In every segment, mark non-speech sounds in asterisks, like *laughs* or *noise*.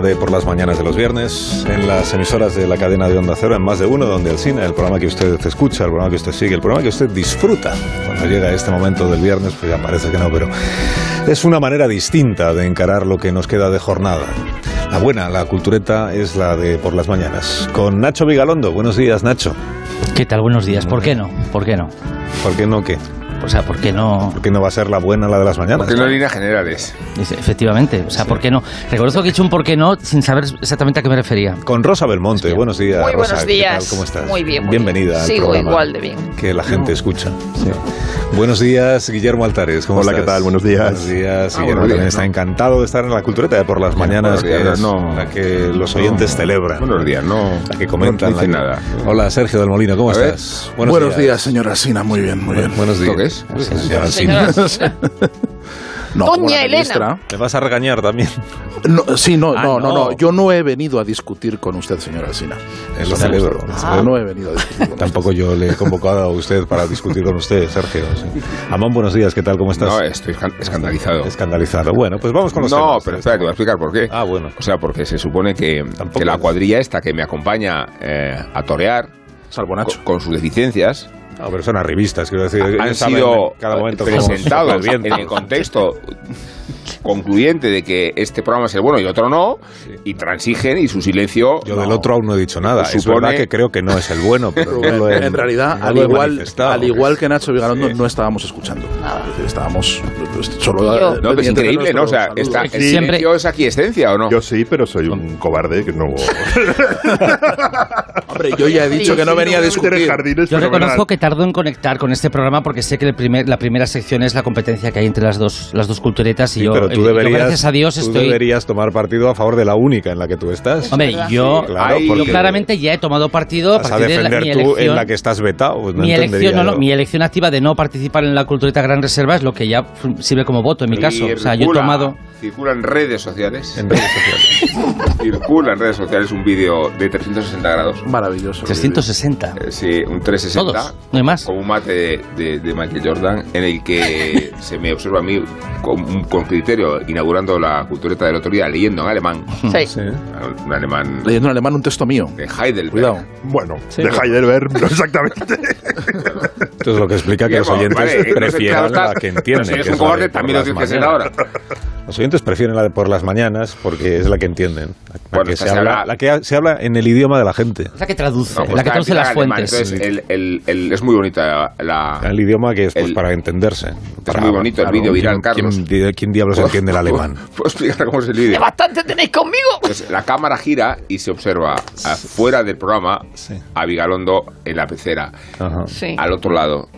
De por las mañanas de los viernes en las emisoras de la cadena de Onda Cero, en más de uno, donde el cine, el programa que usted escucha, el programa que usted sigue, el programa que usted disfruta. Cuando llega este momento del viernes, pues ya parece que no, pero es una manera distinta de encarar lo que nos queda de jornada. La buena, la cultureta, es la de por las mañanas. Con Nacho Vigalondo. Buenos días, Nacho. ¿Qué tal? Buenos días. ¿Por qué no? ¿Por qué no? ¿Por qué no qué? O sea, ¿por qué no? ¿Por qué no va a ser la buena la de las mañanas? Porque no líneas generales. Efectivamente. O sea, ¿por qué no? Reconozco que he hecho un por qué no sin saber exactamente a qué me refería. Con Rosa Belmonte. Buenos días, Muy Rosa. buenos ¿Qué días. tal? ¿Cómo estás? Muy bien, muy Bienvenida bien. al Sigo programa igual de bien. Que la gente escucha. Buenos días, Guillermo Altares. ¿Cómo Hola, estás? ¿qué tal? Buenos días. Buenos días. Ah, Guillermo buenos días, está ¿no? encantado de estar en la cultureta de por las mañanas, buenos que días, es no. la que los oyentes celebran. Buenos días, no. La que comentan. No dice la que- nada. Hola, Sergio del Molino. ¿Cómo estás? Buenos, días. señora Sina. Muy bien, muy bien. Buenos días. ¿Esto qué es? Señora *laughs* Sina. Señora, No, Doña Elena. ministra. ¿Me vas a regañar también? No, sí, no, Ah, no, no, no. Yo no he venido a discutir con usted, señora Sina. Lo celebro. Yo no he venido a discutir con *laughs* Tampoco yo le he convocado a usted para discutir con usted, Sergio. sí. Amón, buenos días. ¿Qué tal? ¿Cómo estás? No, estoy escan- escandalizado. Escandalizado. Bueno, pues vamos con los No, temas. pero espera, que voy a explicar por qué. Ah, bueno. O sea, porque se supone que, que la cuadrilla esta que me acompaña eh, a torear, usted. Salvo Nacho. con, con sus deficiencias, No, pero son arribistas, quiero decir. han sido cada momento presentados en el contexto concluyente de que este programa es el bueno y otro no, y transigen y su silencio... Yo del otro aún no he dicho nada. Es Supone- verdad que creo que no es el bueno, pero no lo he- en realidad, no al lo he igual, al igual que Nacho Vigalondo, no estábamos escuchando. Es decir, estábamos pues, solo. Yo. eh, No, pero es increíble, ¿no? O sea, está, saludo. ¿el Siempre- silencio es aquiescencia o no? Yo sí, pero soy un cobarde que no. *laughs* Hombre, yo ya he dicho que no venía a discutir. Yo reconozco que tardo en conectar con este programa porque sé que el primer- la primera sección es la competencia que hay entre las dos, las dos culturetas y Sí, yo, pero tú yo, deberías, gracias a Dios tú estoy... deberías tomar partido a favor de la única en la que tú estás. Hombre, yo, Claro, Ay, yo porque claramente ya he tomado partido a partir de la, mi tú elección. en la que estás vetado. pues no mi elección, entendería no, no, yo. mi elección activa de no participar en la cultureta Gran Reserva es lo que ya sirve como voto en mi caso. O sea, yo he circula- tomado... Circula en redes sociales. En redes sociales. *laughs* Circula en redes sociales un vídeo de 360 grados. Maravilloso. 360. Eh, Sí, un 360. Todos, no hay más. Con un mate de, de- de Michael Jordan en el que *laughs* se me observa a mí con, con criterio inaugurando la cultureta del otro día leyendo en alemán. Sí. Sí. Un alemán Leyendo en alemán un texto mío. de Heidelberg. Cuidado. Bueno, de Heidelberg, no exactamente. Esto es lo que explica que los Guillermo, oyentes vale, prefieran la que entienden. si eres un cobarde, también lo mañanas. ahora. Los oyentes prefieren la de por las mañanas porque es la que entienden. La, Bueno, que, se se habla, habla- la que se habla en el idioma de la gente. Es la que traduce, No, pues la que traduce las fuentes. Entonces, el- el- el- es muy bonita la... El idioma que es pues, El- para entenderse. Para- muy bonito el vídeo viral, ¿quién- Carlos. ¿quién, quién diablos entiende el alemán? *laughs* ¿Puedo explicar cómo es el ¿Qué vídeo? bastante tenéis conmigo? Pues la cámara gira y se observa afuera del programa Sí. a Vigalondo en la pecera, Ajá. Sí. al otro lado,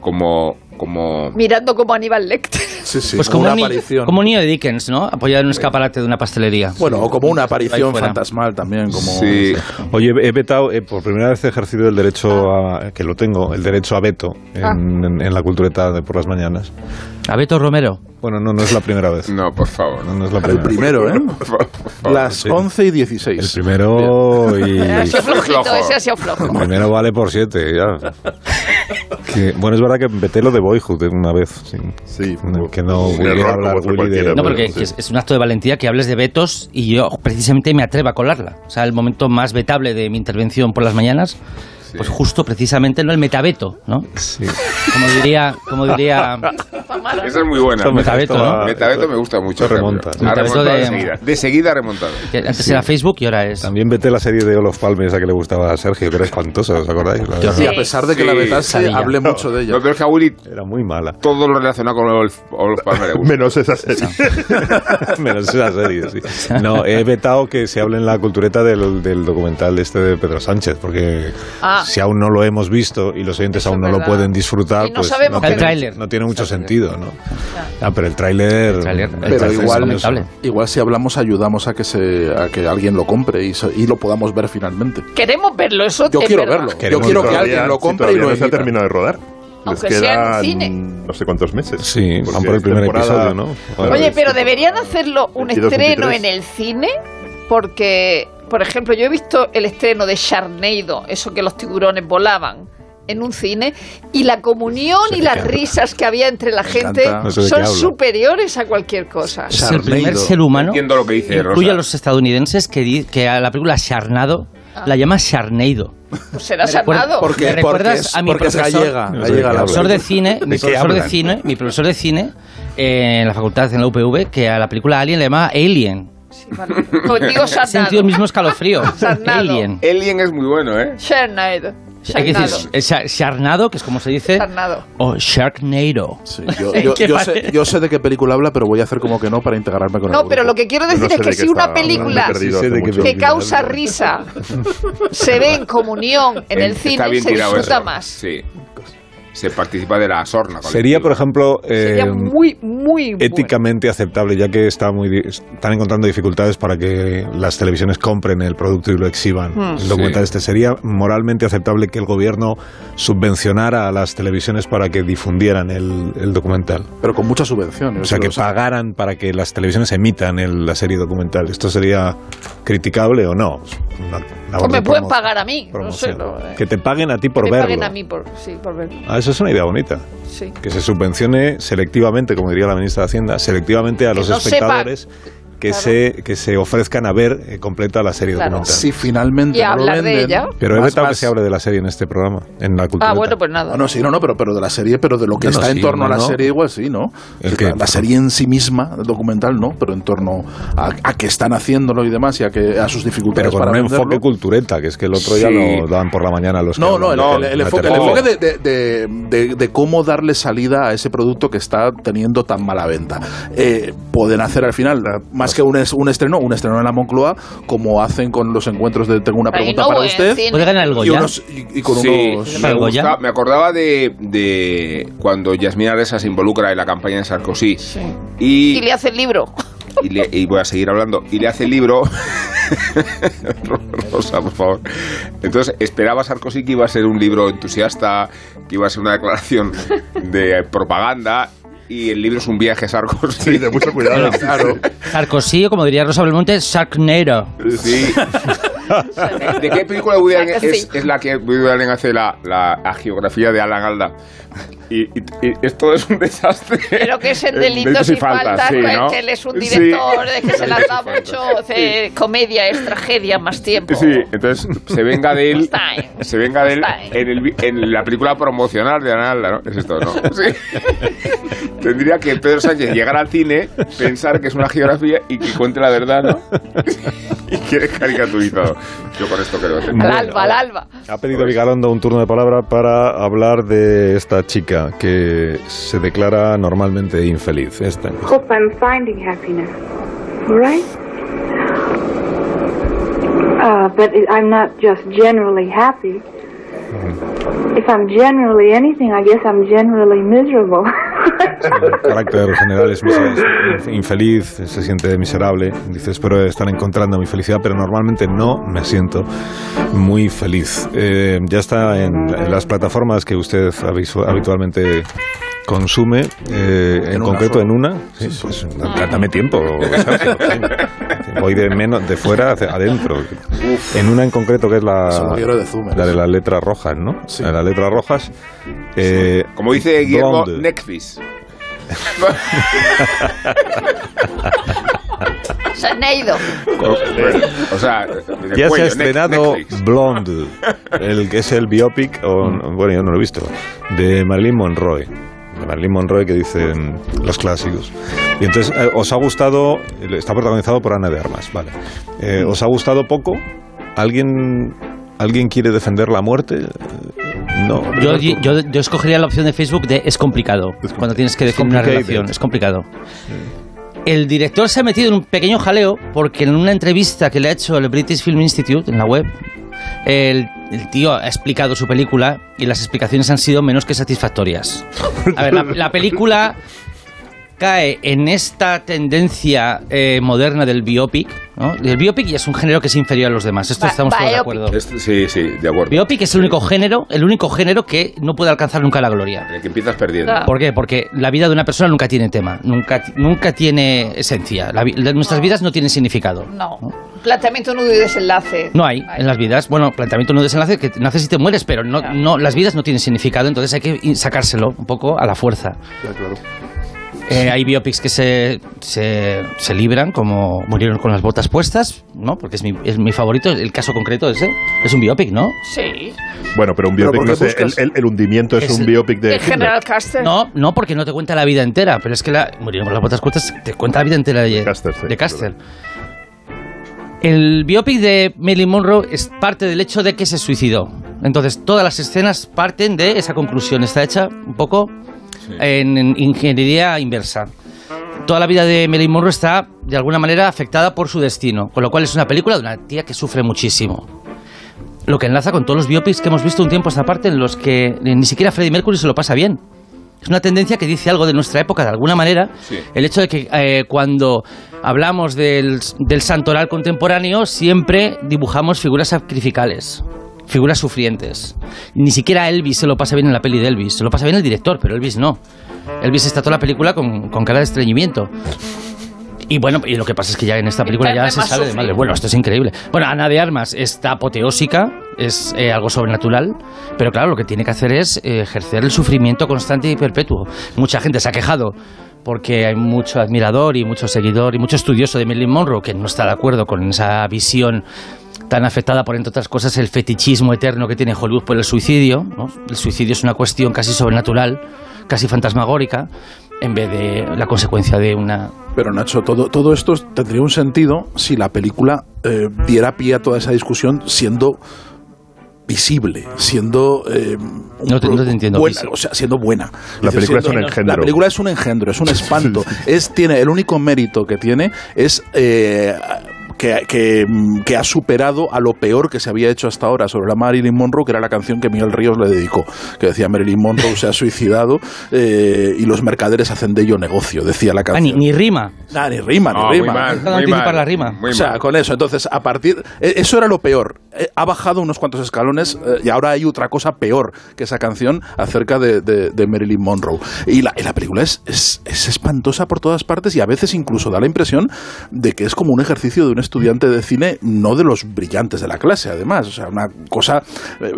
como... como Mirando como Aníbal Lecter. Sí, sí. Pues como una un, ni- aparición. como un niño de Dickens, ¿no? Apoyado en un escaparate de una pastelería. Bueno, o como una aparición fantasmal también. Como, Sí. Oye, he vetado, eh, por primera vez he ejercido el derecho a, que lo tengo, el derecho a veto en, Ah. en- en la cultureta de por las mañanas. A Beto Romero. Bueno, no, no es la primera vez. No, por favor. No, no es la El primera. primero, ¿eh? Por favor, por favor. Las sí. 11 y El 16. primero y... *laughs* Ha sido flojito, flojo. ese ha sido flojo. El primero vale por siete, ya. Que, bueno, es verdad que veté lo de Boyhood una vez. sí. Sí, que no pudiera error hablar Willy de... No, porque sí. es un acto de valentía que hables de vetos y yo precisamente me atrevo a colarla. O sea, el momento más vetable de mi intervención por las mañanas pues justo precisamente no el metabeto, ¿no? Sí. Como diría, como diría Esa es muy buena. Me- Metabeto, ¿no? Metabeto me gusta mucho. Remonta. Ha remontado de, de- seguida. De seguida ha remontado. que antes era Facebook y ahora es También vete la serie de Olof Palme, esa que le gustaba a Sergio, que era espantosa, ¿os acordáis? Y a pesar de que la Sí. vetase, hablé mucho de ella. No, pero es que a Willy Era muy mala. todo lo relacionado con Olaf Olaf Palme le gusta. Menos esa serie. *laughs* Menos esa serie, sí. No, he vetado que se hable en la cultureta del, del documental este de Pedro Sánchez, porque Ah. Si aún no lo hemos visto y los oyentes Eso aún no lo pueden disfrutar, Y no pues sabemos que- tiene, El tráiler. no tiene mucho sentido, ¿no? Ah, pero el tráiler... El tráiler- el Pero tráiler es igual, igual si hablamos ayudamos a que se a que alguien lo compre y, y lo podamos ver finalmente. Queremos verlo, eso Yo es quiero verdad. verlo. Yo Queremos quiero que alguien lo compre y todavía lo no se ha terminado de rodar. Aunque Les sea en cine. no sé cuántos meses. Sí, van por el primer episodio, ¿no? Oye, pero deberían hacerlo un 22, estreno 23. en el cine porque, por ejemplo, yo he visto el estreno de Sharknado, eso que los tiburones volaban en un cine y la comunión sé y las habla. risas que había entre la gente. No sé son superiores a cualquier cosa. es el primer ser humano Entiendo lo que dice incluye Rosa. a los estadounidenses que, di- que a la película Sharnado la llama Sharnado. Pues será Sharknado. Porque, ¿Me porque recuerdas es, a mi profesor? gallega, No sé de gallega profesor cine, mi ¿De qué profesor de cine, mi profesor de cine eh, en la facultad en la UPV que a la película Alien le llamaba Alien. Sí, vale. Digo He sentido el mismo escalofrío. *laughs* Alien. Alien es muy bueno, ¿eh? Sharknado. Hay que Sharknado. decir Sha- Sharnado, que es como se dice, Sharknado. o Sharknado. Sí, *laughs* yo, sé, yo sé de qué película habla, pero voy a hacer como que no para integrarme con el No, pero lo que quiero decir No es que si una película que causa risa *laughs* se ve en comunión en el cine, se disfruta eso. más. Sí. Se participa de la sorna. Sería, por ejemplo, Sería eh, muy, muy bueno. éticamente aceptable, ya que está muy, di- están encontrando dificultades para que las televisiones compren el producto y lo exhiban. Hmm. el documental Sí. este sería moralmente aceptable que el gobierno subvencionara a las televisiones para que difundieran el, el documental. Pero con mucha subvención. O sea, que pagaran para que las televisiones emitan el- la serie documental. ¿Esto sería criticable o no? Una me de pueden pagar a mí, no sé. lo- eh, Que te paguen a ti por me verlo. paguen a mí por, sí, por verlo. Ah, eso es una idea bonita. Sí. Que se subvencione selectivamente, como diría la ministra de Hacienda, selectivamente a los no sepa. Que, Claro. se, que se ofrezcan a ver eh, completa la serie Claro. documental. Si finalmente Y no lo hablar de venden, ella. Pero he vetado que se hable de la serie en este programa, en la cultura. Ah, bueno, pues nada. No, no, sí, no, no, pero, pero de la serie, pero de lo que No, no, está en sí, torno a no, la no. serie igual sí, ¿no? ¿El qué? la, la serie en sí misma, el documental no, pero en torno a, a que están haciéndolo y demás y a, que, a sus dificultades Pero con para un venderlo. enfoque cultureta, que es que el otro ya Sí. lo dan por la mañana los que No, no, el, el- de enfoque, el enfoque de, de- de- de- de cómo darle salida a ese producto que está teniendo tan mala venta. Eh, pueden hacer al final, más que un, es- un estreno, un estreno en la Moncloa, como hacen con los encuentros de Tengo una pregunta no para usted. ¿Puede ganar el Y, Goya? unos- y- y con Sí, unos. me, ¿El Goya? gusta- me acordaba de, de cuando Yasmina Aresa se involucra en la campaña de Sarkozy. Sí. Y, Y le hace el libro. y, le- y voy a seguir hablando. Y le hace el libro. *laughs* Rosa, por favor. Entonces, esperaba Sarkozy que iba a ser un libro entusiasta, que iba a ser una declaración de propaganda. Y el libro es un viaje a Sarkozy. Sí, de mucho cuidado. *laughs* Claro. Sarkozy, o como diría Rosa Belmonte, Sharknado. Sí. *laughs* ¿De qué película Woody Allen es, es la que Woody Allen hace la, la, la geografía de Alan Alda? Y, y- y esto es un desastre. Pero que es en *laughs* delitos y faltas, sí, ¿no? que él es un Sí. director, de que se las da mucho, comedia, es tragedia, más tiempo. Sí, entonces se venga de él, se venga de él en, el en la película promocional de Alan Alda, ¿no? Es esto, ¿no? *laughs* Tendría que Pedro Sánchez llegar al cine, pensar que es una geografía y que cuente la verdad, ¿no? *laughs* y que es Yo con esto creo que Al alba, al alba. Ha pedido Vigalondo un turno de palabra para hablar de esta chica que se declara normalmente infeliz. Esta. hope I'm finding happiness. All right? Uh, but I'm not just generally happy. If I'm generally anything, I guess I'm generally miserable. *laughs* El carácter general es infeliz, se siente miserable. Dice, espero estar encontrando mi felicidad, pero normalmente no me siento muy feliz. Eh, ya está en, en las plataformas que usted habitualmente consume, eh, en, concreto sola. en una. Sí, pues, da- dame tiempo. *laughs* Voy de menos de fuera hacia adentro. En una en concreto que es la, de Zoomer. la de las letras rojas, ¿no? Sí. La de las letras rojas. eh, Como dice Guillermo, Blonde. Netflix. Sharknado. *laughs* O sea, Ya se cuello, ha estrenado Netflix. Blonde, el que es el biopic, o, bueno, yo no lo he visto, de Marilyn Monroe. De Marilyn Monroe que dicen los clásicos. Y entonces, eh, ¿os ha gustado? Está protagonizado por Ana de Armas, vale. Eh, ¿Os ha gustado poco? ¿Alguien, ¿Alguien quiere defender la muerte? No. Yo, yo, yo escogería la opción de Facebook de es complicado. Cuando tienes que definir una relación, es complicado. El director se ha metido en un pequeño jaleo porque en una entrevista que le ha hecho el British Film Institute en la web, el, el tío ha explicado su película y las explicaciones han sido menos que satisfactorias. A ver, la, la película cae en esta tendencia eh, moderna del biopic. ¿no? El biopic ya es un género que es inferior a los demás. Esto Ba- estamos todos de acuerdo. Es- sí, sí, de acuerdo. Biopic es el único género, el único género que no puede alcanzar nunca la gloria. El que empiezas perdiendo. ¿Por qué? Porque la vida de una persona nunca tiene tema, nunca, nunca tiene esencia. La vi- nuestras vidas no tienen significado. No. Planteamiento, nudo y desenlace. No hay en las vidas. Bueno, planteamiento no desenlace, que naces y te mueres, pero no, no, las vidas no tienen significado, entonces hay que sacárselo un poco a la fuerza. Eh, hay biopics que se, se, se libran, como murieron con las botas puestas, ¿no? Porque es mi, es mi favorito. El caso concreto ese es un biopic, ¿no? Sí. Bueno, pero un biopic, ¿por no sé, el, el- el hundimiento es, Es- un biopic de El. General Caster. No, no, porque no te cuenta la vida entera, pero es que la, murieron con las botas puestas, te cuenta la vida entera de Custer, sí, de Custer. El biopic de Marilyn Monroe es parte del hecho de que se suicidó. Entonces, todas las escenas parten de esa conclusión. Está hecha un poco en, en ingeniería inversa. Toda la vida de Marilyn Monroe está, de alguna manera, afectada por su destino. Con lo cual es una película de una tía que sufre muchísimo. Lo que enlaza con todos los biopics que hemos visto un tiempo a esta parte en los que ni siquiera Freddie Mercury se lo pasa bien. Es una tendencia que dice algo de nuestra época, de alguna manera. Sí. El hecho de que eh, cuando hablamos del, del santoral contemporáneo, siempre dibujamos figuras sacrificales, figuras sufrientes. Ni siquiera Elvis se lo pasa bien en la peli de Elvis. Se lo pasa bien el director, pero Elvis no. Elvis está toda la película con, con cara de estreñimiento. Y bueno, y lo que pasa es que ya en esta película ya se sale de madre. Bueno, esto es increíble. Bueno, Ana de Armas está apoteósica, es eh, algo sobrenatural, pero claro, lo que tiene que hacer es eh, ejercer el sufrimiento constante y perpetuo. Mucha gente se ha quejado porque hay mucho admirador y mucho seguidor y mucho estudioso de Marilyn Monroe que no está de acuerdo con esa visión tan afectada por, entre otras cosas, el fetichismo eterno que tiene Hollywood por el suicidio. ¿no? El suicidio es una cuestión casi sobrenatural, casi fantasmagórica, en vez de la consecuencia de una Pero Nacho, todo, todo esto tendría un sentido si la película eh, diera pie a toda esa discusión siendo visible, siendo eh, No te- no te entiendo, buena, o sea, siendo buena. La Dice, película es siendo- un engendro. La película es un engendro, es un espanto. *laughs* es tiene el único mérito que tiene es eh, que, que, mm, que ha superado a lo peor que se había hecho hasta ahora sobre la Marilyn Monroe, que era la canción que Miguel Ríos le dedicó, que decía Marilyn Monroe se ha suicidado *laughs* eh, y los mercaderes hacen de ello negocio, decía la Ah, canción. ni, ni rima. Nah, ni rima, ni No, muy rima. mal, muy anticipar mal, la rima. muy o sea, mal. con eso. Entonces, a partir. eh, Eso era lo peor. Eh, Ha bajado unos cuantos escalones eh, y ahora hay otra cosa peor que esa canción acerca de, de- de Marilyn Monroe. Y la, y la película es, es, es espantosa por todas partes y a veces incluso da la impresión de que es como un ejercicio de un estudiante de cine, no de los brillantes de la clase, además. O sea, una cosa eh,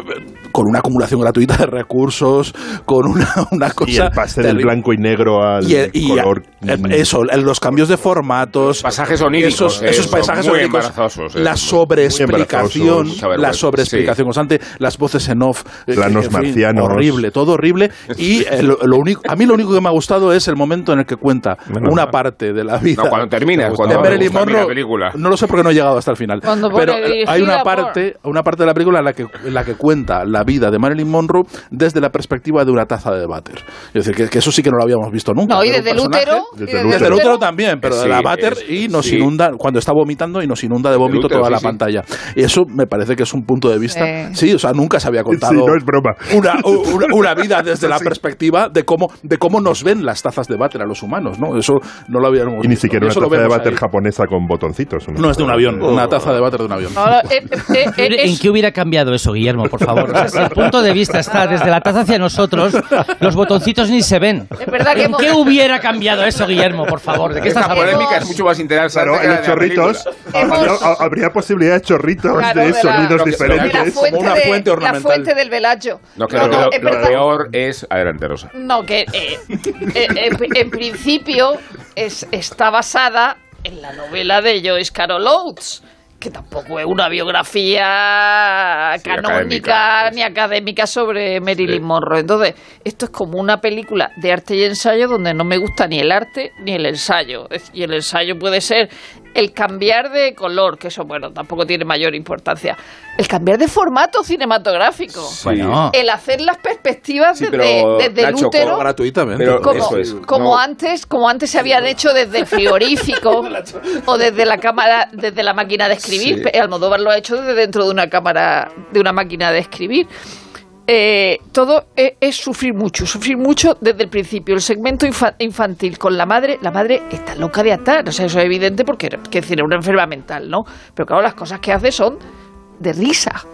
con una acumulación gratuita de recursos, con una, *laughs* una cosa. Y el pase del blanco y negro al Y, el- y color. eh, eso, el- los cambios de formatos, Pasajes oníricos, esos, eh, esos paisajes muy oníricos, embarazosos, eh. la sobreexplicación, la sobreexplicación constante, las voces en off, Planos en fin, marcianos. horrible, todo horrible. Y eh, lo, lo único, a mí lo único que me ha gustado es el momento en el que cuenta Menos una mal. parte de la vida. No, cuando termina, de cuando Marilyn a mí la película. No lo sé porque no he llegado hasta el final. Cuando Pero eh, hay una por- parte, una parte de la película en la que en la que cuenta la vida de Marilyn Monroe desde la perspectiva de una taza de váter. Es decir, que, que eso sí que no lo habíamos visto nunca. No, y desde el útero. Desde el desde el útero también, pero de Sí, la váter es- y nos sí. inunda, cuando está vomitando y nos inunda de vómito toda sí, la sí. pantalla. Y eso me parece que es un punto de vista. Eh. Sí, o sea, nunca se había contado Sí, no es broma. una, una, una *laughs* vida desde la perspectiva de cómo, de cómo nos ven las tazas de váter a los humanos, ¿no? Eso no lo habíamos Y ni visto. siquiera una taza de váter ahí. japonesa con botoncitos. No, es de un avión, una taza de váter de un avión. Ahora, eh, eh, eh, ¿En es- qué hubiera cambiado eso, Guillermo, por favor? O sea, si el punto de vista está desde la taza hacia nosotros, los botoncitos ni se ven. Es verdad que ¿En hemos- qué hubiera cambiado eso, Guillermo, por favor? ¿De qué estás Esta hablando? polémica es mucho más interesante Claro, en la los de la chorritos. Hemos- habría, posibilidad de chorritos Claro, de de la- sonidos de diferentes. la fuente, Como una de, fuente la ornamental. fuente del velayo. No, que no, lo, lo peor es... Adelante, Rosa. No, que eh, eh, en, en principio es- está basada en la novela de Joyce Carol Oates, que tampoco es una biografía Sí, canónica académica, ni académica sobre Marilyn Monroe. Entonces, esto es como una película de arte y ensayo donde no me gusta ni el arte ni el ensayo. Y el ensayo puede ser el cambiar de color, que eso, bueno, tampoco tiene mayor importancia. El cambiar de formato cinematográfico. Bueno, El hacer las perspectivas Sí, desde, pero, desde el Nacho, útero. gratuitamente. Pero Como, eso es. como No. antes, como antes se habían hecho desde el frigorífico *laughs* o desde la cámara, desde la máquina de escribir. Sí. Almodóvar lo ha hecho desde dentro de una cámara, de una máquina de escribir. Eh, todo es, es sufrir mucho, sufrir mucho desde el principio. El segmento infa- infantil con la madre, la madre está loca de atar, o sea, eso es evidente porque que decir, es una enferma mental, ¿no? Pero claro, las cosas que hace son de risa.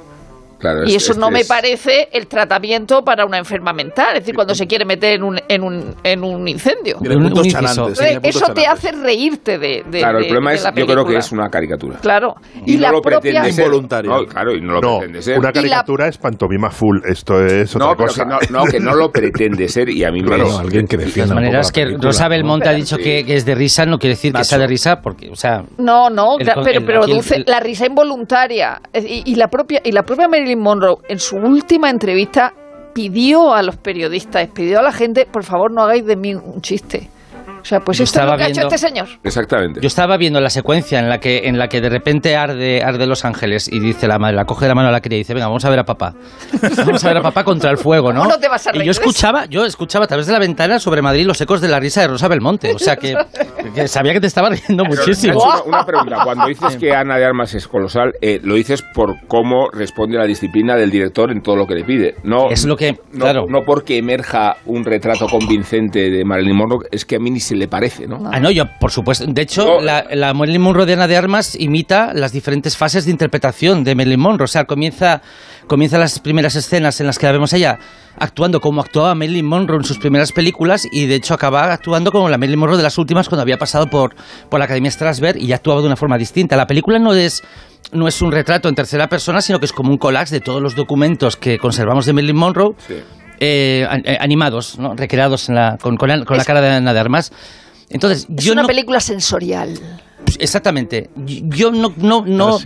Claro, Y es- eso es- no me es- parece el tratamiento para una enferma mental, es decir, cuando se quiere meter en un, en un, en un incendio. Un- puntos un inciso. chanantes, puntos eso te chanantes. hace reírte de, de- Claro, el de- problema de es, la yo creo que es una caricatura. Claro. Y, no la lo propia... pretende. Involuntario. No, claro, y no lo No, pretende ser. una Y la- caricatura es pantomima full. Esto es otra No, cosa. que no, no, que no lo pretende ser y a mí Claro, me... alguien que de defienda todas un poco maneras que Rosa ¿no? Belmonte ha dicho que, es de risa, no quiere decir que sea de risa, porque, o sea, No, no, pero, produce la risa involuntaria. Y, y la propia, y la propia Monroe, en su última entrevista, pidió a los periodistas, pidió a la gente, por favor, no hagáis de mí un chiste. O sea, pues Yo esto es lo estaba que ha hecho viendo- este señor. Exactamente. Yo estaba viendo la secuencia en la que en la que de repente arde arde Los Ángeles y dice la madre, la coge de la mano a la cría y dice, venga, vamos a ver a papá. Vamos a ver a papá contra el fuego, ¿no? ¿Cómo no te vas a y yo escuchaba, yo escuchaba a través de la ventana sobre Madrid los ecos de la risa de Rosa Belmonte. O sea que, *laughs* que sabía que te estaba riendo muchísimo. Una, una pregunta. Cuando dices que Ana de Armas es colosal, eh, lo dices por cómo responde la disciplina del director en todo lo que le pide. No, Es lo que- no, claro. no porque emerja un retrato convincente de Marilyn Monroe, es que a mí ni se le parece, ¿no? Ah, no, yo, por supuesto. De hecho, No. la, la Marilyn Monroe de Ana de Armas imita las diferentes fases de interpretación de Marilyn Monroe. O sea, comienza, comienza las primeras escenas en las que la vemos a ella actuando como actuaba Marilyn Monroe en sus primeras películas y de hecho acaba actuando como la Marilyn Monroe de las últimas cuando había pasado por, por la Academia Strasberg y ya actuaba de una forma distinta. La película no es, no es un retrato en tercera persona, sino que es como un collage de todos los documentos que conservamos de Marilyn Monroe Sí. Eh, eh, animados, ¿no? recreados en la- con, con la, con la cara de Ana de Armas. Entonces, Es yo una no, película sensorial. Exactamente. Yo no, no, no.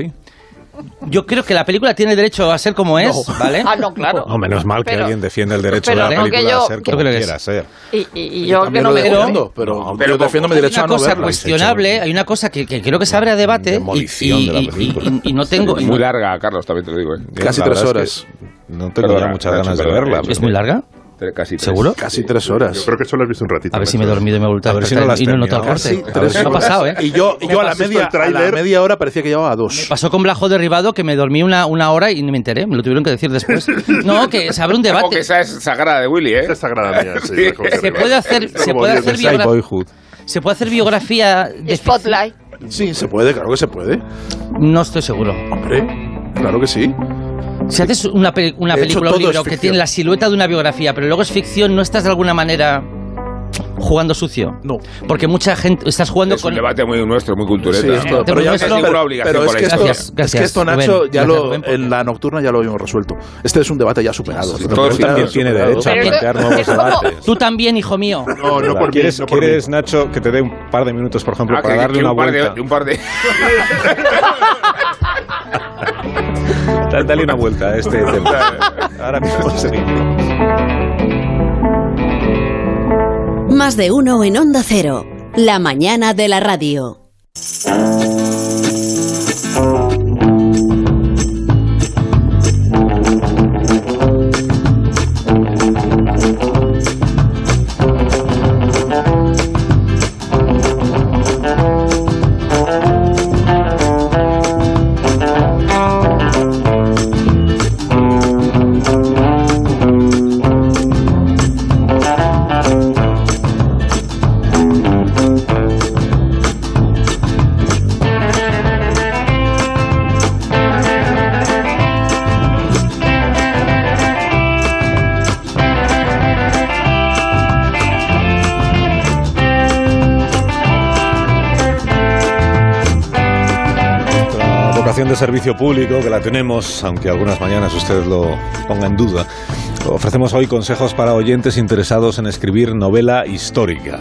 Yo creo que la película tiene derecho a ser como es, *laughs* ¿vale? Ah, no, claro. No, menos mal que Pero- alguien defiende el derecho pero de la que película yo- a ser como que quiera ser. Y, y- y yo que También no me defiendo, pero, No, yo defiendo mi Hay derecho a una no cosa verla. cuestionable, hay una cosa que, que creo que se abre a debate y, Demolición y- de la y- película. y- y no tengo... *laughs* Muy no- larga, Carlos, también te lo digo. ¿eh? Casi La tres horas. Que no tengo Perdona, ya muchas Nacho, ganas de verla. ¿Es muy larga? Casi tres. ¿Seguro? Casi tres Yo horas. creo que solo has visto un ratito. A ver si me he dormido y me he vuelto a A ver si no y no noto el terminado. corte. Tres Me ha pasado, ¿eh? Y yo, y yo a, la media, el a la media hora parecía que llevaba dos. Pasó con Blajo derribado que me dormí una, una hora y ni me enteré, me lo tuvieron que decir después. *laughs* No, que se abre un Ojo que debate. esa es sagrada de Willy, ¿eh? Esta es sagrada mía. Sí, Sí. que Se puede hacer, se puede hacer de Side biogra- Boyhood. se puede hacer biografía de Spotlight. Sí, se puede, claro que se puede. No estoy seguro. Hombre, claro que sí. Si haces una, pe- una película o un es libro que tiene la silueta de una biografía, pero luego es ficción, ¿no estás de alguna manera jugando sucio? No. Porque mucha gente... Estás jugando Es con... un debate muy nuestro, muy cultureta. Sí, esto, Eh, pero, ya, nuestro- pero- ninguna obligación pero es por que esto, Gracias, es gracias, que esto, Rubén. Nacho, ya Gracias, lo, Rubén, en la nocturna ya lo habíamos resuelto. Este es un debate ya superado. Pero Todo él también tiene superado. derecho a plantear nuevos es como- debates. Tú también, hijo mío. No, no por mí. ¿Quieres, no por mí. quieres, Nacho, que te dé un par de minutos, por ejemplo, Ah, para que- darle que una un par de- vuelta? un par de... *laughs* *laughs* Da- Dale una vuelta a este *laughs* tema. Ahora mismo seguimos. Más de uno en Onda Cero. La mañana de la radio. Vocación de servicio público, que la tenemos, aunque algunas mañanas usted lo ponga en duda, ofrecemos hoy consejos para oyentes interesados en escribir novela histórica.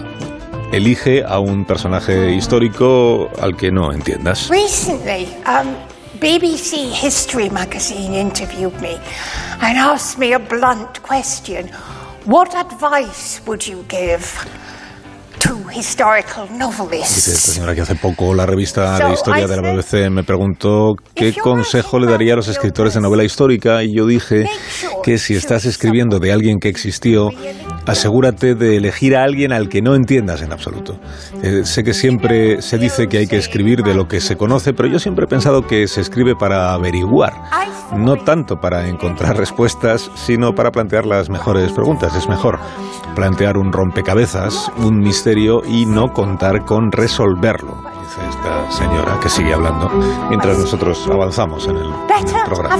elige a un personaje histórico al que no entiendas. Recently, um, BBC History magazine interviewed me and asked me a blunt question. What advice would you give Dice esta novelists? señora que hace poco la revista de historia de la BBC me preguntó qué consejo le daría a los escritores de novela histórica y yo dije que si estás escribiendo de alguien que existió, asegúrate de elegir a alguien al que no entiendas en absoluto. Eh, sé que siempre se dice que hay que escribir de lo que se conoce, pero yo siempre he pensado que se escribe para averiguar, no tanto para encontrar respuestas, sino para plantear las mejores preguntas. Es mejor plantear un rompecabezas, un misterio y no contar con resolverlo, dice esta señora que sigue hablando mientras nosotros avanzamos en el Better programa.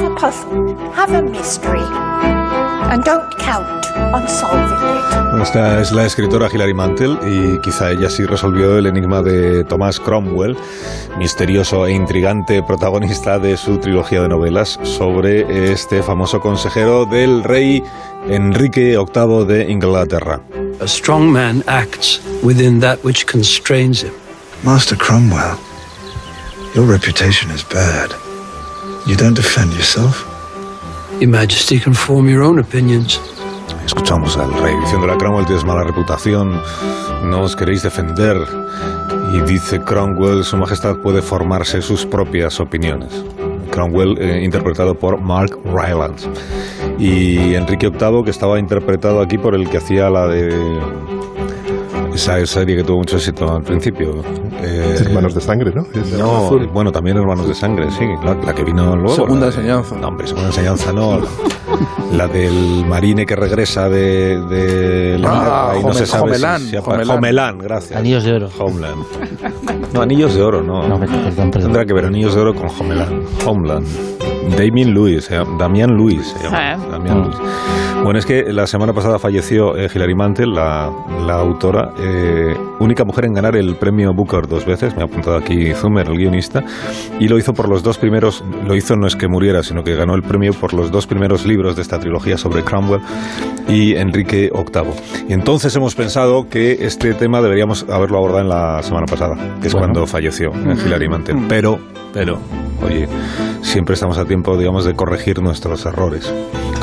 And don't count on solving it. Bueno, esta es la escritora Hilary Mantel y quizá ella sí resolvió el enigma de Thomas Cromwell, misterioso e intrigante protagonista de su trilogía de novelas sobre este famoso consejero del rey Enrique VIII de Inglaterra. A strong man acts within that which constrains him. Master Cromwell, your reputation is bad. You don't defend yourself. Your Majesty can form your own opinions. Escuchamos al rey diciéndole a Cromwell tienes mala reputación, no os queréis defender. Y dice Cromwell, su majestad puede formarse sus propias opiniones. Cromwell, eh, interpretado por Mark Rylance. Y Enrique VIII, que estaba interpretado aquí por el que hacía la de esa serie que tuvo mucho éxito al principio. Eh, Hermanos de sangre, ¿no? Es- no, bueno, también Hermanos de Sangre, sí, la, la que vino luego. Segunda de- enseñanza. No, hombre, segunda enseñanza no. La del marine que regresa de, de la Ah, y no Home- se sabe Homeland, si, si apa- Homeland. Homeland, gracias. Anillos de oro. Homeland. No, Anillos de Oro, no. No, perdón, perdón. Tendrá que ver Anillos de Oro con Homeland. Homeland. Damien Lewis, se llama- Damian Lewis se llama. Ah. Damian Lewis. Bueno, es que la semana pasada falleció eh, Hilary Mantel, la, la autora, eh, única mujer en ganar el premio Booker dos veces, me ha apuntado aquí Zumer, el guionista, y lo hizo por los dos primeros, lo hizo no es que muriera, sino que ganó el premio por los dos primeros libros de esta trilogía sobre Cromwell y Enrique VIII. Y entonces hemos pensado que este tema deberíamos haberlo abordado en la semana pasada, que es Bueno. cuando falleció eh, Hilary Mantel. Pero, pero, oye, siempre estamos a tiempo, digamos, de corregir nuestros errores.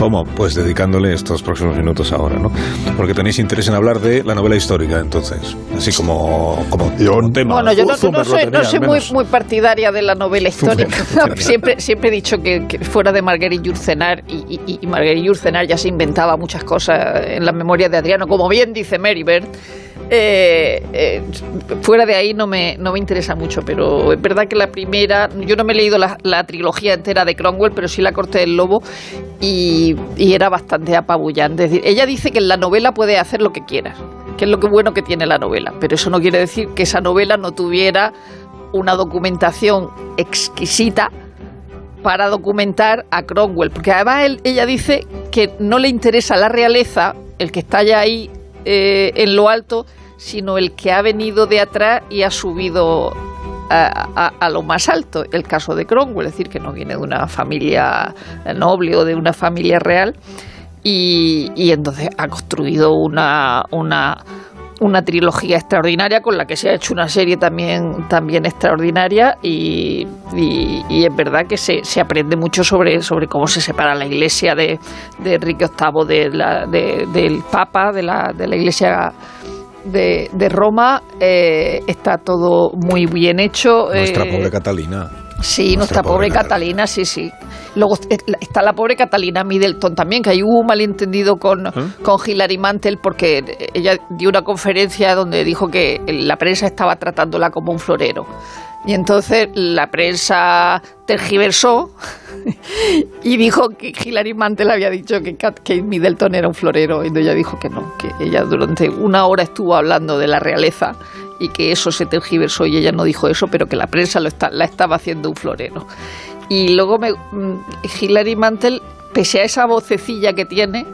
¿Cómo? Pues dedicándole estos próximos minutos ahora, ¿no? Porque tenéis interés en hablar de la novela histórica, entonces, así como, como, Yo- como tema. Bueno, yo no, no soy, no soy muy, muy partidaria de la novela histórica. *laughs* Siempre, siempre he dicho que, que fuera de Marguerite Yourcenar, y, y, y Marguerite Yourcenar ya se inventaba muchas cosas en las memorias de Adriano, como bien dice Meribert. Eh, eh, fuera de ahí no me, no me interesa mucho, pero es verdad que la primera, yo no me he leído la, trilogía entera de Cromwell, pero sí la corte del lobo y, era bastante apabullante. Decir, ella dice que en la novela puede hacer lo que quiera, que es lo que bueno que tiene la novela, pero eso no quiere decir que esa novela no tuviera una documentación exquisita para documentar a Cromwell, porque además ella dice que no le interesa la realeza, el que está ya ahí eh, en lo alto, sino el que ha venido de atrás y ha subido a, lo más alto, el caso de Cromwell, es decir, que no viene de una familia noble o de una familia real, y, y entonces ha construido una, una, una trilogía extraordinaria con la que se ha hecho una serie también, también extraordinaria y, y- y es verdad que se, se aprende mucho sobre, sobre cómo se separa la iglesia de, de Enrique VIII de la- de- del Papa, de la, de la iglesia de, de Roma. Eh, está todo muy bien hecho. Nuestra eh, pobre Catalina. Sí, nuestra, Nuestra pobre, pobre Catalina, sí, sí. Luego est- está la pobre Catalina Middleton también, que ahí hubo un malentendido con, con Hilary Mantel porque ella dio una conferencia donde dijo que la prensa estaba tratándola como un florero. Y entonces la prensa tergiversó *laughs* y dijo que Hilary Mantel había dicho que Kat- Kate Middleton era un florero. Y ella dijo que no, que ella durante una hora estuvo hablando de la realeza y que eso se tergiversó y ella no dijo eso, pero que la prensa lo está, la estaba haciendo un florero. Y luego me, mm, Hilary Mantel, pese a esa vocecilla que tiene,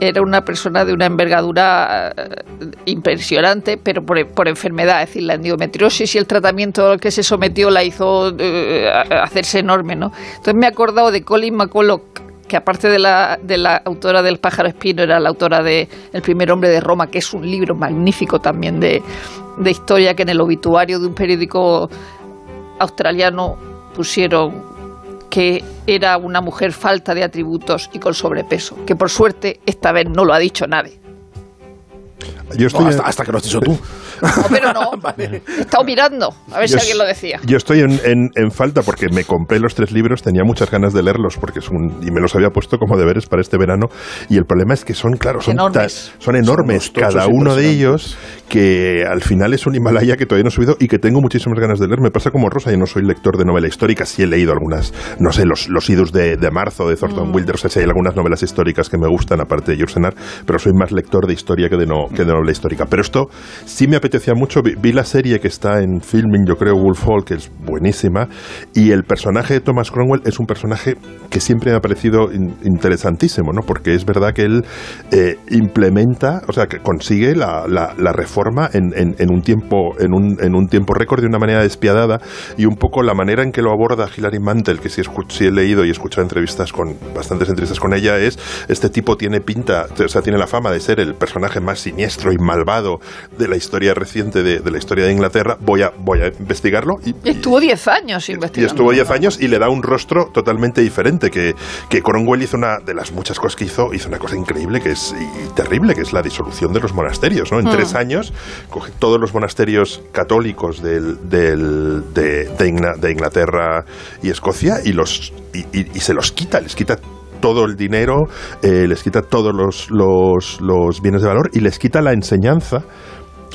era una persona de una envergadura eh, impresionante, pero por, por enfermedad, es decir, la endometriosis y el tratamiento al que se sometió la hizo eh, hacerse enorme, ¿no? Entonces me he acordado de Colin McCulloch, que aparte de la, de la autora del pájaro espino, era la autora de El primer hombre de Roma, que es un libro magnífico también de, de historia que en el obituario de un periódico australiano pusieron que era una mujer falta de atributos y con sobrepeso, que por suerte esta vez no lo ha dicho nadie. Yo estoy No, hasta, hasta que lo has dicho tú. No, pero no. *laughs* He estado mirando, a ver Yo si alguien lo decía. Yo estoy en, en- en falta porque me compré los tres libros, tenía muchas ganas de leerlos porque es un, y me los había puesto como deberes para este verano. Y el problema es que son, claro, son, Enormes. ta- son enormes Son cada uno de ellos, que al final es un Himalaya que todavía no he subido y que tengo muchísimas ganas de leer. Me pasa como Rosa, yo no soy lector de novela histórica, sí he leído algunas, no sé, los, los idus de, de marzo de Thornton Wilder, o sea, sí hay algunas novelas históricas que me gustan, aparte de Jursenar, pero soy más lector de historia que de, no, que de novela histórica. Pero esto sí me apetecía mucho. Vi, vi la serie que está en filming, yo creo, Wolf Hall, que es buenísima, y el personaje de Thomas Cromwell es un personaje que siempre me ha parecido in- interesantísimo, ¿no? Porque es verdad que él eh, implementa, o sea, que consigue la, la- la reforma en, en- en un tiempo en un, en un tiempo récord de una manera despiadada y un poco la manera en que lo aborda Hilary Mantel, que sí he leído y he escuchado entrevistas con bastantes entrevistas con ella, es este tipo tiene pinta, o sea, tiene la fama de ser el personaje más siniestro y malvado de la historia reciente de, de la historia de Inglaterra. Voy a, voy a investigarlo y, Estuvo 10 años y investigando. estuvo 10 años y le da un rostro totalmente diferente. Que, que Cromwell hizo una de las muchas cosas que hizo, hizo una cosa increíble que es y terrible, que es la disolución de los monasterios. ¿no? En Mm. tres años coge todos los monasterios católicos del, del- de, de de Inglaterra y Escocia y, los, y, y- y se los quita, les quita todo el dinero, eh, les quita todos los, los, los bienes de valor y les quita la enseñanza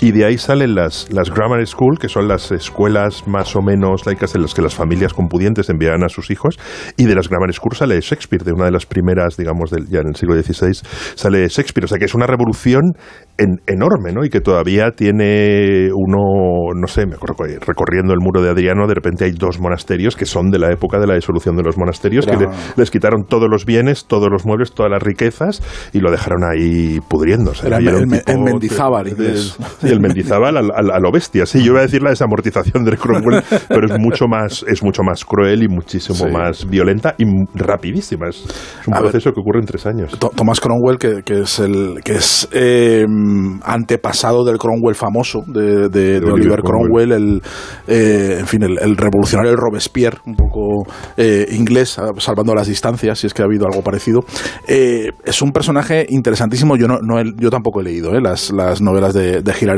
y de ahí salen las, las grammar school, que son las escuelas más o menos laicas en las que las familias con pudientes enviaban a sus hijos. Y de las grammar school sale Shakespeare, de una de las primeras, digamos, del, ya en el siglo XVI, sale Shakespeare. O sea que es una revolución en- enorme, ¿no? Y que todavía tiene uno, no sé, me acuerdo recorriendo el muro de Adriano, de repente hay dos monasterios que son de la época de la disolución de los monasterios, que le- les quitaron todos los bienes, todos los muebles, todas las riquezas y lo dejaron ahí pudriéndose. Era el- el tipo de- inglés. El Mendizábal al- al- a, lo bestia. Sí, yo iba a decir la desamortización de Cromwell, pero es mucho más, es mucho más cruel y muchísimo Sí. más violenta y rapidísima. Es, un A ver. proceso que ocurre en tres años. To- Thomas Cromwell, que, que es el que es eh, antepasado del Cromwell famoso de, de- de Oliver Cromwell, el eh, en fin, el, el revolucionario el Robespierre, un poco eh, inglés, ah, salvando las distancias, si es que ha habido algo parecido. Eh, es un personaje interesantísimo. Yo no, no yo tampoco he leído las, las novelas de, de Hilary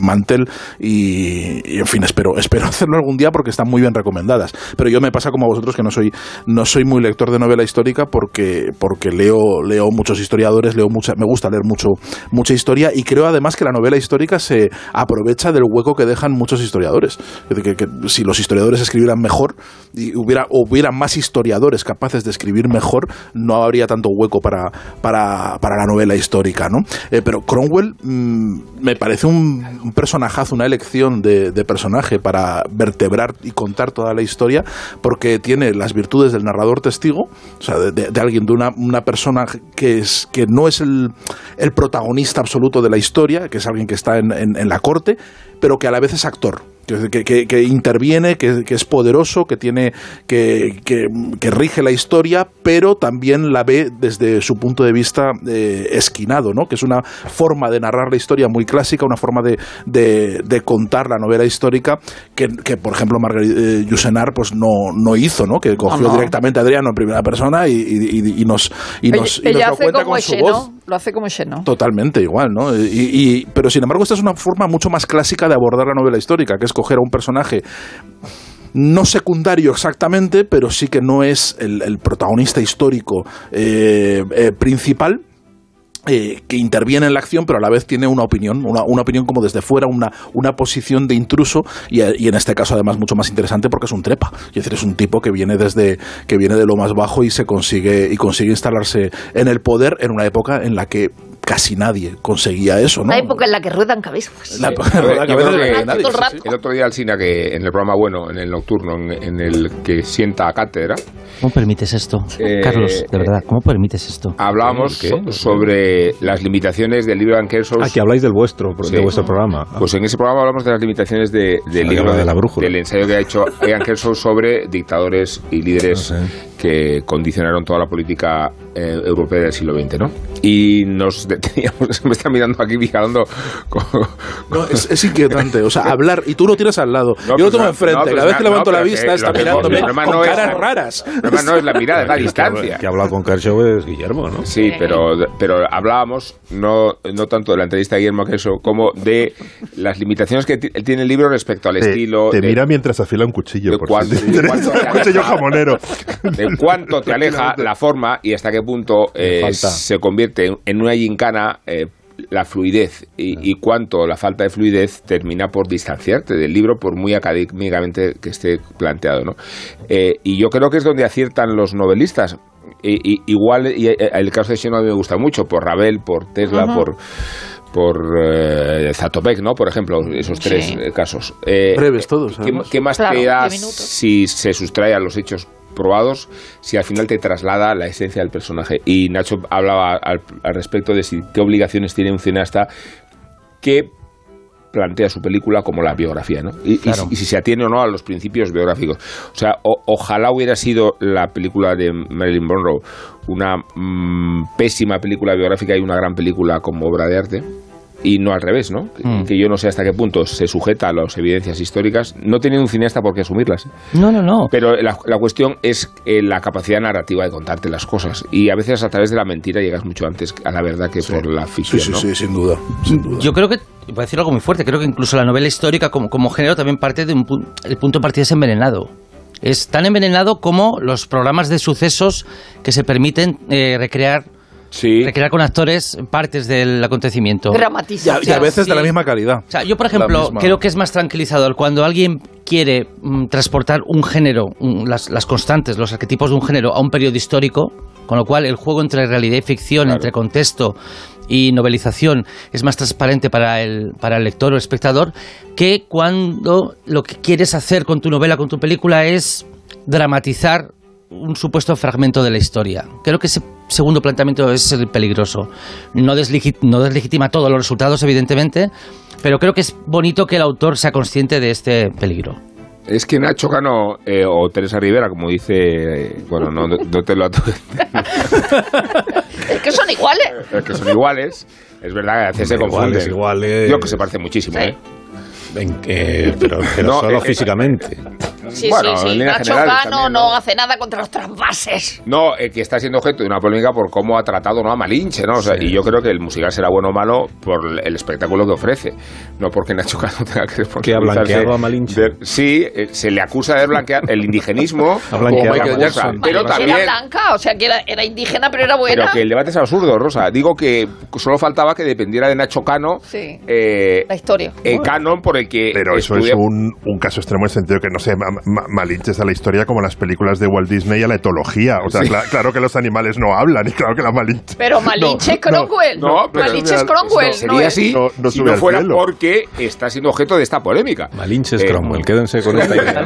Mantel y, en fin, espero espero *laughs* hacerlo algún día porque están muy bien recomendadas. Pero yo me pasa como a vosotros que no soy no soy muy lector de novela histórica porque porque leo leo muchos historiadores, leo mucha me gusta leer mucho mucha historia y creo además que la novela histórica se aprovecha del hueco que dejan muchos historiadores. Es que si los historiadores escribieran mejor y hubiera hubiera más historiadores capaces de escribir mejor, no habría tanto hueco para para, para la novela histórica, ¿no? Eh, pero Cromwell mm, me parece un, un personajazo, una elección de, personaje para vertebrar y contar toda la historia, porque tiene las virtudes del narrador testigo, o sea, de, de- de alguien, de una, una persona que, es, que no es el, el protagonista absoluto de la historia, que es alguien que está en, en- en la corte, pero que a la vez es actor. Que, que- interviene, que, que es poderoso, que tiene que, que- que rige la historia, pero también la ve desde su punto de vista eh, esquinado, ¿no? Que es una forma de narrar la historia muy clásica, una forma de, de- de contar la novela histórica que, por ejemplo, Marguerite eh, pues no, no hizo, ¿no? Que cogió no. directamente a Adriano en primera persona y, y- y- y nos, y Ella, nos, y nos ella lo cuenta con su voz. Lo hace como Echeno. Totalmente igual, ¿no? Y, pero sin embargo, esta es una forma mucho más clásica de abordar la novela histórica, que es coger a un personaje no secundario exactamente, pero sí que no es el, el protagonista histórico eh, eh, principal. Eh, que interviene en la acción, pero a la vez tiene una opinión, una, una opinión como desde fuera, una, una posición de intruso, y, eh, y en este caso además mucho más interesante porque es un trepa. Es decir, es un tipo que viene desde, que viene de lo más bajo y se consigue, y consigue instalarse en el poder en una época en la que casi nadie conseguía eso, ¿no? La época en la que ruedan cabezas. La época que que nadie, el sí, otro día Alcina que en el programa bueno, en el nocturno, en, en el que sienta a cátedra, ¿Cómo permites esto? Eh, Carlos, de verdad, ¿cómo permites esto? hablábamos sobre las limitaciones del libro de Kershaw. Aquí habláis del vuestro, de Sí. vuestro programa. Pues en ese programa hablamos de las limitaciones de- del libro de de- la brújula. del ensayo que ha hecho Ian Kershaw sobre dictadores y líderes Ah, que condicionaron toda la política eh, europea del siglo XX, ¿no? Y nos *laughs* deteníamos, me está mirando aquí vigilando. con- No, es, es inquietante. O sea, *laughs* hablar y tú lo tienes al lado. No, Yo lo pues tengo no, enfrente. no, pues Cada vez no, que levanto no, la vista está mirándome con no es- caras raras. El problema no es la mirada, es la *laughs* El que ha- distancia. Que ha hablado con Kershaw es Guillermo, ¿no? Sí, pero, pero hablábamos no, no tanto de la entrevista de Guillermo Queso como de las limitaciones que ti- tiene el libro respecto al Te, estilo. te de- mira mientras afila un cuchillo. de por cuánto- si te de cuánto- un cuchillo jamonero. de cuánto te aleja la forma y hasta qué punto eh, se convierte en- una gincana eh, la fluidez y, y cuánto la falta de fluidez termina por distanciarte del libro por muy académicamente que esté planteado ¿no? Eh, y yo creo que es donde aciertan los novelistas Y- y- igual y, el caso de Shino me gusta mucho por Ravel por Tesla por por eh, Zatopek, ¿no? Por ejemplo, esos tres Sí. casos. Eh, Breves todos, ¿Qué, más Claro, te da si se sustrae a los hechos probados, si al final te traslada la esencia del personaje? Y Nacho hablaba al, al respecto de si, qué obligaciones tiene un cineasta que plantea su película como la biografía, ¿no? Y, Claro. si se atiene o no a los principios biográficos. O sea, o- ojalá hubiera sido la película de Marilyn Monroe una mm, pésima película biográfica y una gran película como obra de arte. Y no al revés, ¿no? Que- Mm. Que yo no sé hasta qué punto se sujeta a las evidencias históricas, no teniendo un cineasta por qué asumirlas. No, no, no. Pero la, la cuestión es eh, la capacidad narrativa de contarte las cosas. Y a veces a través de la mentira llegas mucho antes a la verdad que por la Sí, ficción. sí, ¿no? sí, sin duda. Sin duda. Yo creo que, voy a decir algo muy fuerte, creo que incluso la novela histórica como, como género también parte de un pu- el punto de partida es envenenado. Es tan envenenado como los programas de sucesos que se permiten eh, recrear, Sí. recrear con actores partes del acontecimiento. Y Dramatización. y a veces de la misma calidad. O sea, yo, por ejemplo, creo que es más tranquilizador cuando alguien quiere mm, transportar un género, un- las, las constantes, los arquetipos de un género a un periodo histórico, con lo cual el juego entre realidad y ficción, Claro. entre contexto y novelización es más transparente para el, para el lector o espectador, que cuando lo que quieres hacer con tu novela, con tu película, es dramatizar un supuesto fragmento de la historia. Creo que ese segundo planteamiento es el peligroso. No, deslegi- no deslegitima todos los resultados, evidentemente, pero creo que es bonito que el autor sea consciente de este peligro. Es que Nacho Cano eh, o Teresa Rivera, como dice, eh, bueno, no, no te lo *laughs* Es que son iguales. es que son iguales. Es verdad que a veces se Iguales, confunden. iguales. Yo creo que se parece muchísimo, Sí. ¿eh? En que- pero *laughs* pero No, solo eh, eh, físicamente. Sí, Bueno, sí, sí. Nacho generales Cano también, no ¿no? hace nada contra los trasvases. No, eh, que está siendo objeto de una polémica por cómo ha tratado ¿no? a Malinche, ¿no? O sea, Y yo creo que el musical será bueno o malo por el espectáculo que ofrece, no porque Nacho Cano tenga que ¿Que ha blanqueado a Malinche? de- sí, eh, se le acusa de blanquear el indigenismo *laughs* Ha blanqueado como Michael. Jackson, pero Malinche también... Era blanca, o sea que era, era indígena, pero era Pero buena. que el debate es absurdo, Rosa. Digo que solo faltaba que dependiera de Nacho Cano Sí. eh, La historia. el canon por el que Pero eso estudia- es un, un caso extremo en el sentido que, no sé, ma- ma- Malinche es a la historia como las películas de Walt Disney a la etología. O sea, Sí. cla- claro que los animales no hablan y claro que la Malinche... Pero Malinche no, Cromwell. No, pero Malinche es no, Cromwell. sería no así no- no si no fuera cielo. porque está siendo objeto de esta polémica. Malinche es Eh, Cromwell. Quédense con esta idea.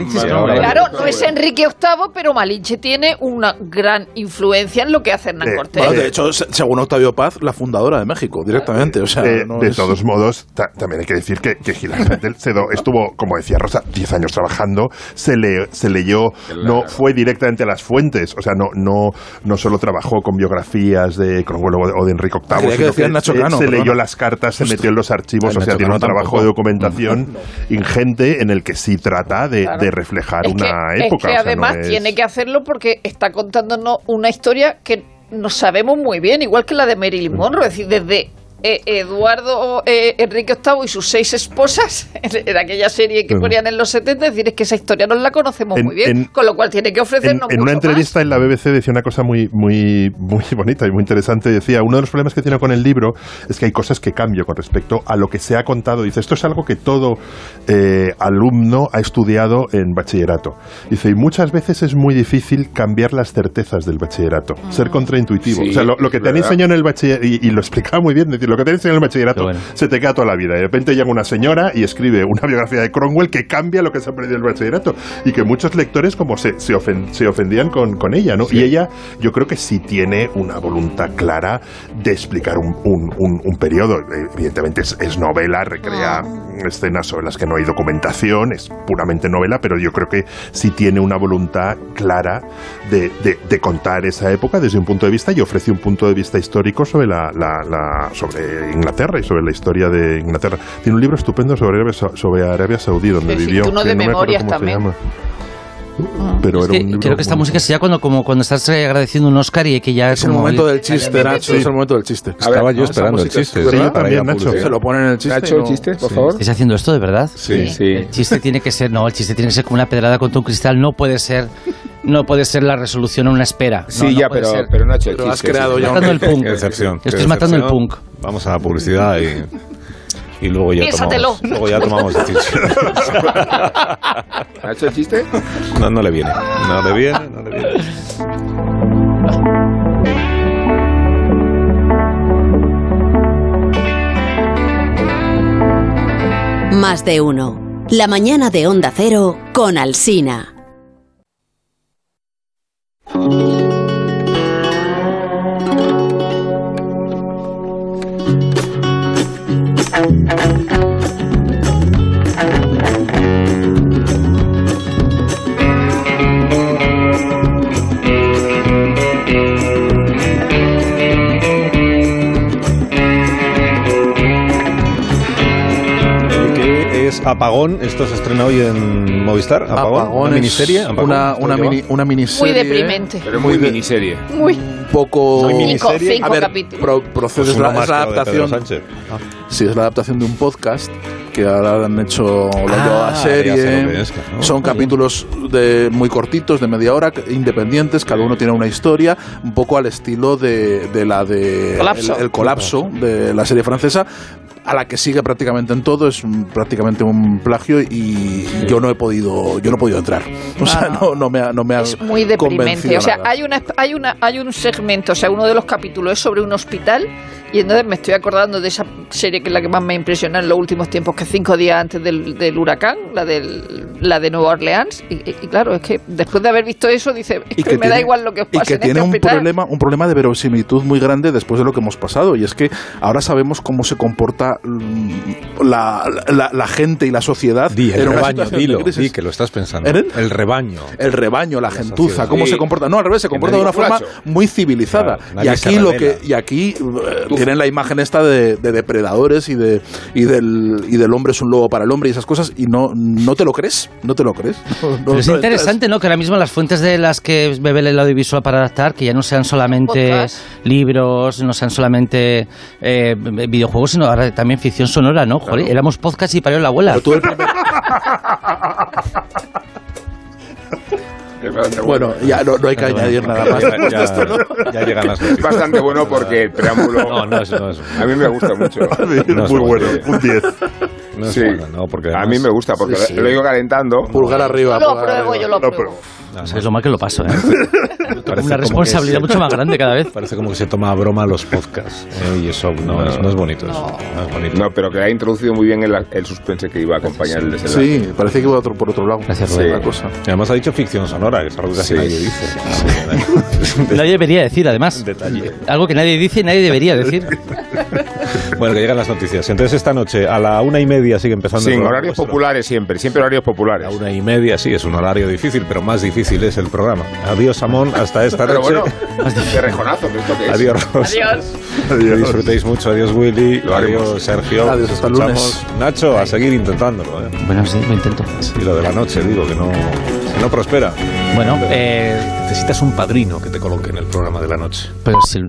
Claro, no es Enrique VIII, pero Malinche tiene una gran influencia en lo que hace Hernán Eh, Cortés. Bueno, de hecho, se- según Octavio Paz, la fundadora de México, directamente. O sea, de, no de es- todos modos, ta- también hay que decir que, que Gilad Patel se do- estuvo, como decía Rosa, 10 años trabajando, se, le, se leyó, no fue directamente a las fuentes, o sea, no, no, no solo trabajó con biografías de Cromwell o de Enrique VIII, Creía que sino Nacho se- Cano, se perdona. leyó las cartas, se metió en los archivos, Ah, o sea, tiene un trabajo de documentación ingente en el que sí trata de, Claro. de reflejar es que, una es época. que o sea, no además es- tiene que hacerlo porque está contándonos una historia que no sabemos muy bien, igual que la de Marilyn Monroe, es decir, desde Eduardo eh, Enrique VIII y sus seis esposas en, en aquella serie que ponían en los 70, es decir, es que esa historia no la conocemos En- muy bien, en- con lo cual tiene que ofrecernos en una mucho entrevista en la BBC decía una cosa muy, muy, muy bonita y muy interesante. Decía, uno de los problemas que tiene con el libro es que hay cosas que cambio con respecto a lo que se ha contado. Dice, esto es algo que todo eh, alumno ha estudiado en bachillerato. Dice, y muchas veces es muy difícil cambiar las certezas del bachillerato, ser contraintuitivo. Sí, o sea, lo, lo que te han enseñado en el bachillerato, y, y lo explicaba muy bien, decir, lo que te enseñan en el bachillerato bueno. se te queda toda la vida. De repente llega una señora y escribe una biografía de Cromwell que cambia lo que se ha aprendido en el bachillerato. Y que muchos lectores como se, se, ofen- se ofendían con, con ella, ¿no? Y ella, yo creo que sí tiene una voluntad clara de explicar un, un- un- un periodo. Evidentemente es, es novela, recrea escenas sobre las que no hay documentación, es puramente novela, pero yo creo que sí tiene una voluntad clara de, de- de contar esa época desde un punto de vista y ofrece un punto de vista histórico sobre, la, la- la- sobre Inglaterra y sobre la historia de Inglaterra. Tiene un libro estupendo sobre Arabia, Sa- sobre Arabia Saudí, donde Sí, sí, vivió. que de no memorias también. Llama. Pero Es era que un creo que esta música sería cuando, como cuando estás eh, agradeciendo un Oscar y que ya Es el como momento el- del chiste, Nacho. Es el momento del chiste. Estaba yo ¿no? Esperando el es chiste. sí, a También, Nacho. Se lo ponen en el chiste. Nacho, y el no- chiste, por Sí. favor. ¿Estáis haciendo esto de verdad? Sí, sí. El chiste tiene que ser, no, el chiste tiene que ser como una pedrada contra un cristal, no puede ser, no puede ser la resolución a una espera. Sí, No, no ya, pero, ser. pero Nacho, el Pero has creado sí. ya matando el punk. Estoy matando el punk. Vamos a la publicidad y, y luego ya Piénsatelo. tomamos, luego ya tomamos decisiones. ¿Nacho el chiste? No, no le viene. No le viene, no le viene. Más de uno. La mañana de Onda Cero con Alsina. thank you. Apagón? Esto se estrena hoy en Movistar. Apagón, Apagón una miniserie. Apagón, Una, ¿esto una, mini, una miniserie. Muy deprimente. Pero muy de- miniserie. Muy. Un poco. Muy Cinco, miniserie. cinco A ver, capítulos. pro- Pues es la, es la adaptación. Sánchez. Sí, es la adaptación de un podcast que ahora han hecho lo Ah, serie. es, claro. Son Muy capítulos de muy cortitos, de media hora, independientes, cada uno tiene una historia, un poco al estilo de, de la de Colapso. El, el colapso de la serie francesa. A la que sigue prácticamente en todo, es un- prácticamente un plagio y yo no he podido, yo no he podido entrar. O sea, no. no, no me ha, no me ha Es muy deprimente. O sea, nada. hay una, hay una, hay un segmento, o sea, uno de los capítulos es sobre un hospital y entonces me estoy acordando de esa serie que es la que más me impresiona en los últimos tiempos, que es cinco días antes del, del huracán, la del, la de Nueva Orleans. Y, y- y claro, es que después de haber visto eso, dice, es y que, me da igual lo que os y pase que en tiene este un hospital. problema un problema de verosimilitud muy grande después de lo que hemos pasado y es que ahora sabemos cómo se comporta mm, la, la- la gente y la sociedad Di, el rebaño, dilo, di que lo estás pensando. ¿En el? El rebaño. el rebaño, la, gentuza, sociedad. cómo Sí. se comporta. No, al revés, se comporta de una forma muy civilizada. Claro, y aquí lo que y aquí eh, tienen la imagen esta de, de depredadores y de y del y del hombre es un lobo para el hombre y esas cosas y no no te lo crees, no te lo crees. *laughs* No- no- Pero es no interesante, ¿no? Que ahora mismo las fuentes de las que bebe el audiovisual para adaptar, que ya no sean solamente Podcast. libros, no sean solamente eh, videojuegos, sino ahora también ficción sonora, ¿no? Joder, éramos podcast y parió la abuela. Pero tú el primer- Es *laughs* bastante bueno, ya no, no hay que añadir nada más. Ya, después de ya- *laughs* esto, ¿no? Ya llegan las Es noticias. bastante bueno porque el preámbulo. No, no es, no es. A mí me gusta mucho. *laughs* No es muy bueno, bueno. un 10. No es Sí. bueno, no, porque A además- mí me gusta porque Sí, sí. lo digo calentando. Pulgar arriba. Yo lo apruebo, arriba. yo lo No, apruebo. No, Es lo mal que lo paso, ¿eh? *laughs* parece Una responsabilidad mucho más grande cada vez. Parece como que se toma a broma los podcasts. ¿eh? Y eso no, es, no es bonito. Eso. No es bonito. No, pero que ha introducido muy bien el, el suspense que iba a acompañar el desenlace. Sí, parece que iba otro, por otro lado. Gracias, Sí, Rubén. la cosa. Y además ha dicho ficción sonora, que es algo que casi Sí. nadie dice. Nadie debería decir, además. *laughs* Detalle. Algo que nadie dice y nadie debería decir. *laughs* Bueno, que llegan las noticias. Entonces esta noche a la una y media sigue empezando Sí, el en programa horarios vuestro. populares siempre, siempre horarios A populares. la una y media, sí, es un horario difícil, pero más difícil es el programa. Adiós, Amón, hasta esta Pero noche. bueno, de rejonazo, ¿pero ¿esto qué es? Adiós, Ros. Adiós. Que disfrutéis mucho. Adiós, Willy. Lo haremos. Adiós, Sergio. Adiós, hasta el Escuchamos. Nacho, a seguir intentándolo. ¿eh? Bueno, sí, lo intento. Y lo de la noche, digo, que no, que no prospera. Bueno, eh, Necesitas un padrino que te coloque en el programa de la noche. pero si